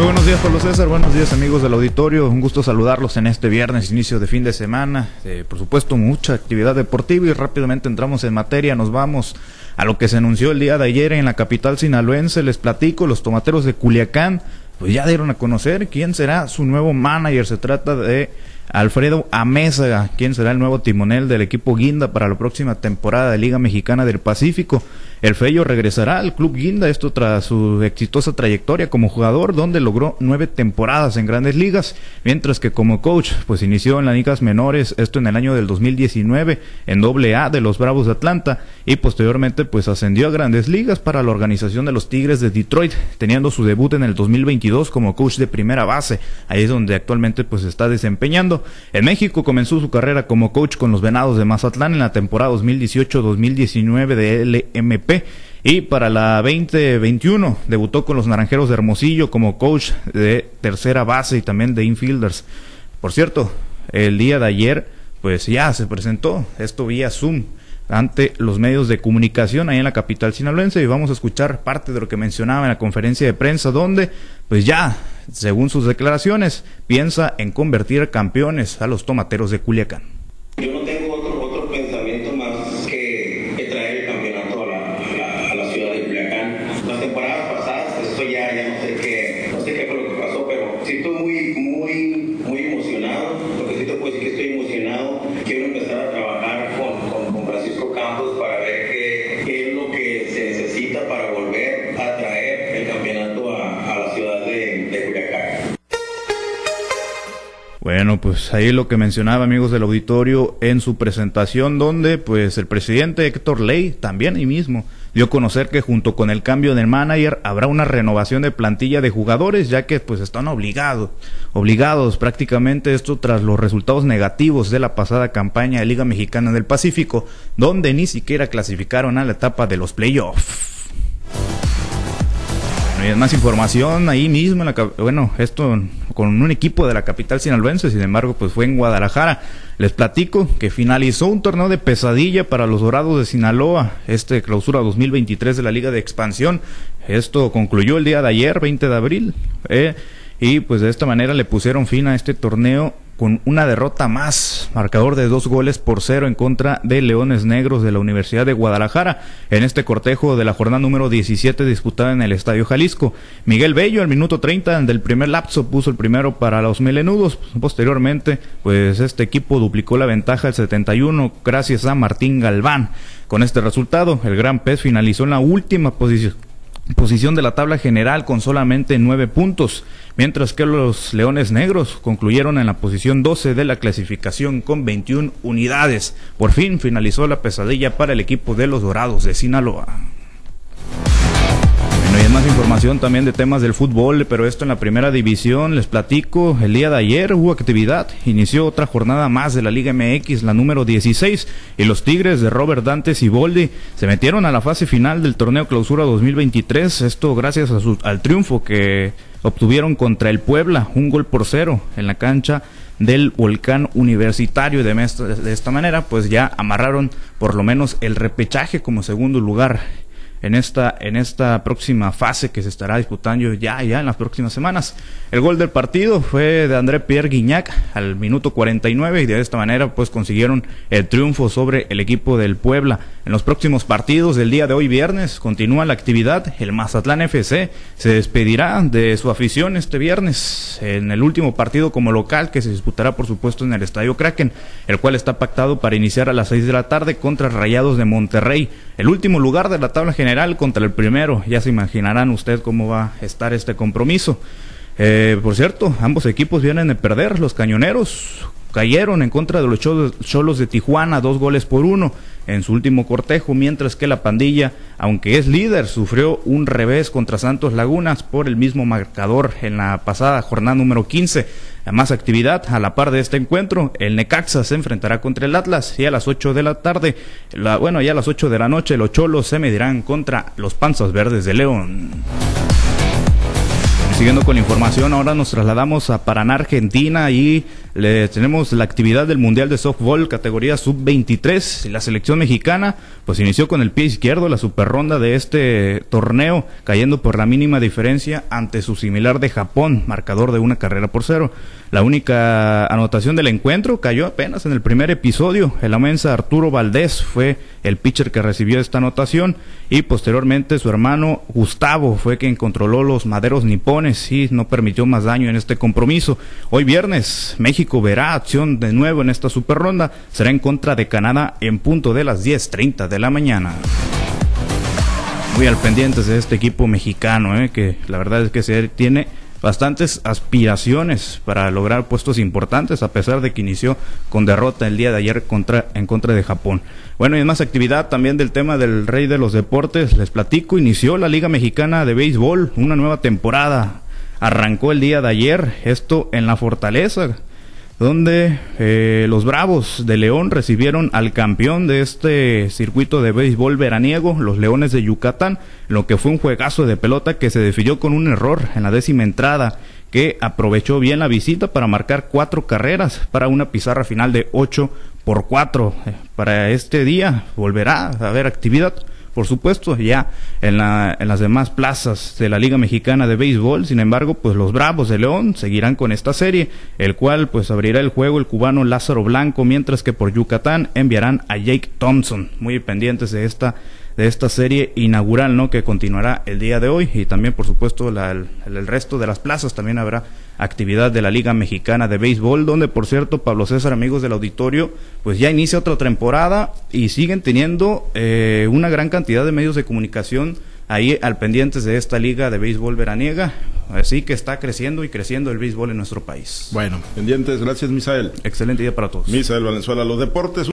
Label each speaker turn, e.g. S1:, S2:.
S1: Muy buenos días, Pablo César. Buenos días, amigos del auditorio. Un gusto saludarlos en este viernes, inicio de fin de semana. Eh, por supuesto, mucha actividad deportiva y rápidamente entramos en materia. Nos vamos a lo que se anunció el día de ayer en la capital sinaloense. Les platico, los tomateros de Culiacán, pues ya dieron a conocer quién será su nuevo manager. Se trata de Alfredo Amesa, quien será el nuevo timonel del equipo Guinda para la próxima temporada de Liga Mexicana del Pacífico. El Fello regresará al Club Guinda, esto tras su exitosa trayectoria como jugador, donde logró nueve temporadas en grandes ligas, mientras que como coach, pues inició en las ligas menores, esto en el año del 2019, en doble A de los Bravos de Atlanta, y posteriormente pues ascendió a grandes ligas para la organización de los Tigres de Detroit, teniendo su debut en el 2022 como coach de primera base, ahí es donde actualmente pues está desempeñando. En México comenzó su carrera como coach con los Venados de Mazatlán en la temporada 2018-2019 de LMP y para la 2021 debutó con los Naranjeros de Hermosillo como coach de tercera base y también de infielders. Por cierto, el día de ayer pues ya se presentó esto vía Zoom ante los medios de comunicación ahí en la capital sinaloense y vamos a escuchar parte de lo que mencionaba en la conferencia de prensa donde pues ya según sus declaraciones piensa en convertir campeones a los tomateros de Culiacán. Bueno, pues ahí lo que mencionaba amigos del auditorio en su presentación donde pues el presidente Héctor Ley también ahí mismo dio a conocer que junto con el cambio del manager habrá una renovación de plantilla de jugadores ya que pues están obligados, obligados prácticamente esto tras los resultados negativos de la pasada campaña de Liga Mexicana del Pacífico donde ni siquiera clasificaron a la etapa de los playoffs. Bueno, y más información ahí mismo, en la, bueno, esto con un equipo de la capital sinaloense, sin embargo, pues fue en Guadalajara. Les platico que finalizó un torneo de pesadilla para los Dorados de Sinaloa, este clausura 2023 de la Liga de Expansión. Esto concluyó el día de ayer, 20 de abril, eh, y pues de esta manera le pusieron fin a este torneo con una derrota más, marcador de dos goles por cero en contra de Leones Negros de la Universidad de Guadalajara, en este cortejo de la jornada número 17 disputada en el Estadio Jalisco. Miguel Bello al minuto 30 del primer lapso puso el primero para los melenudos, posteriormente pues este equipo duplicó la ventaja al 71 gracias a Martín Galván. Con este resultado, el Gran Pez finalizó en la última posición posición de la tabla general con solamente nueve puntos, mientras que los Leones Negros concluyeron en la posición 12 de la clasificación con 21 unidades. Por fin finalizó la pesadilla para el equipo de los Dorados de Sinaloa. Más información también de temas del fútbol, pero esto en la primera división les platico. El día de ayer hubo actividad, inició otra jornada más de la Liga MX, la número 16, y los Tigres de Robert Dantes y Boldi se metieron a la fase final del torneo Clausura 2023. Esto gracias a su, al triunfo que obtuvieron contra el Puebla, un gol por cero en la cancha del volcán universitario de, de esta manera pues ya amarraron por lo menos el repechaje como segundo lugar en esta, en esta próxima fase que se estará disputando ya, ya en las próximas semanas. El gol del partido fue de André Pierre Guignac al minuto 49 y de esta manera pues consiguieron el triunfo sobre el equipo del Puebla. En los próximos partidos del día de hoy viernes continúa la actividad. El Mazatlán FC se despedirá de su afición este viernes en el último partido como local que se disputará por supuesto en el Estadio Kraken, el cual está pactado para iniciar a las 6 de la tarde contra Rayados de Monterrey. El último lugar de la tabla general general contra el primero. Ya se imaginarán usted cómo va a estar este compromiso. Eh, por cierto, ambos equipos vienen de perder. Los cañoneros cayeron en contra de los cholos de Tijuana, dos goles por uno en su último cortejo, mientras que la pandilla, aunque es líder, sufrió un revés contra Santos Lagunas por el mismo marcador en la pasada jornada número 15. A más actividad, a la par de este encuentro, el Necaxa se enfrentará contra el Atlas y a las 8 de la tarde, bueno, ya a las 8 de la noche, los Cholos se medirán contra los Panzas Verdes de León siguiendo con la información, ahora nos trasladamos a Paraná, Argentina y le tenemos la actividad del Mundial de Softball categoría sub-23. La selección mexicana pues inició con el pie izquierdo la super ronda de este torneo, cayendo por la mínima diferencia ante su similar de Japón, marcador de una carrera por cero. La única anotación del encuentro cayó apenas en el primer episodio. El amensa Arturo Valdés fue el pitcher que recibió esta anotación y posteriormente su hermano Gustavo fue quien controló los maderos nipones y no permitió más daño en este compromiso. Hoy viernes México verá acción de nuevo en esta super ronda. Será en contra de Canadá en punto de las 10.30 de la mañana muy al pendientes de este equipo mexicano, ¿eh? que la verdad es que se tiene bastantes aspiraciones para lograr puestos importantes, a pesar de que inició con derrota el día de ayer contra, en contra de Japón. Bueno, y más actividad también del tema del rey de los deportes, les platico, inició la Liga Mexicana de Béisbol, una nueva temporada. Arrancó el día de ayer, esto en la Fortaleza, donde eh, los Bravos de León recibieron al campeón de este circuito de béisbol veraniego, los Leones de Yucatán, lo que fue un juegazo de pelota que se definió con un error en la décima entrada, que aprovechó bien la visita para marcar cuatro carreras para una pizarra final de ocho por cuatro. Eh, para este día volverá a haber actividad por supuesto, ya en, la, en, las demás plazas de la Liga Mexicana de Béisbol. Sin embargo, pues los Bravos de León seguirán con esta serie, el cual pues abrirá el juego el cubano Lázaro Blanco, mientras que por Yucatán enviarán a Jake Thompson. Muy pendientes de esta de esta serie inaugural, ¿no? Que continuará el día de hoy y también, por supuesto, el, el, resto de las plazas también habrá actividad de la Liga Mexicana de Béisbol, donde, por cierto, Pablo César, amigos del auditorio, pues ya inicia otra temporada y siguen teniendo eh, una gran cantidad de medios de comunicación ahí al pendientes de esta liga de béisbol veraniega. Así que está creciendo y creciendo el béisbol en nuestro país.
S2: Bueno, pendientes, gracias Misael.
S1: Excelente día para todos.
S2: Misael Valenzuela, los deportes.